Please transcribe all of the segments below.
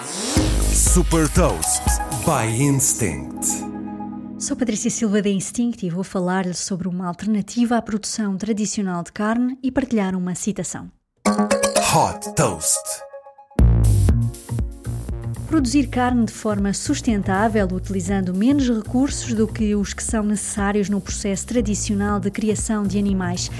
Super Toast by Instinct. Sou Patrícia Silva da Instinct e vou falar-lhe sobre uma alternativa à produção tradicional de carne e partilhar uma citação. Hot Toast. Produzir carne de forma sustentável, utilizando menos recursos do que os que são necessários no processo tradicional de criação de animais.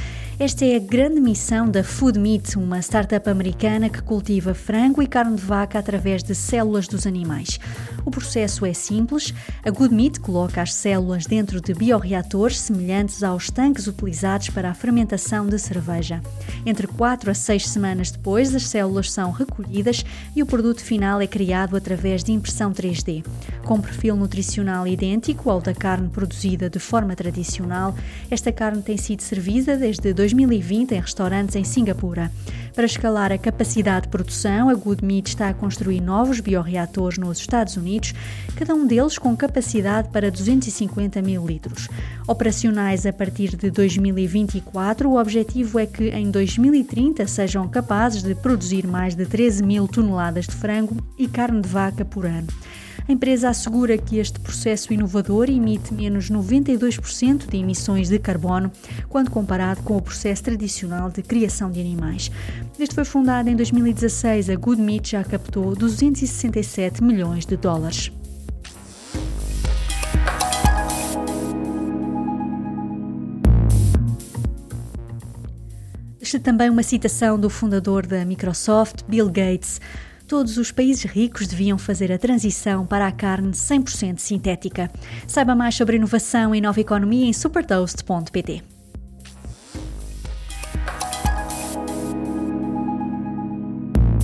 Esta é a grande missão da Food Meat, uma startup americana que cultiva frango e carne de vaca através de células dos animais. O processo é simples. A Good Meat coloca as células dentro de bioreatores semelhantes aos tanques utilizados para a fermentação de cerveja. Entre 4 a 6 semanas depois, as células são recolhidas e o produto final é criado através de impressão 3D. Com perfil nutricional idêntico ao da carne produzida de forma tradicional, esta carne tem sido servida desde 2020 em restaurantes em Singapura. Para escalar a capacidade de produção, a Good Meat está a construir novos bioreatores nos Estados Unidos, cada um deles com capacidade para 250 mil litros. Operacionais a partir de 2024, o objetivo é que em 2030 sejam capazes de produzir mais de 13 mil toneladas de frango e carne de vaca por ano. A empresa assegura que este processo inovador emite menos 92% de emissões de carbono quando comparado com o processo tradicional de criação de animais. Desde foi fundada em 2016, a Good Meat já captou 267 milhões de dólares. Este também uma citação do fundador da Microsoft, Bill Gates. Todos os países ricos deviam fazer a transição para a carne 100% sintética. Saiba mais sobre inovação e nova economia em supertoast.pt.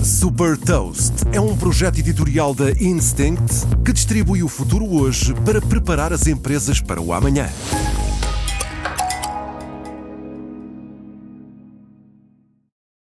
Super Toast é um projeto editorial da Instinct que distribui o futuro hoje para preparar as empresas para o amanhã.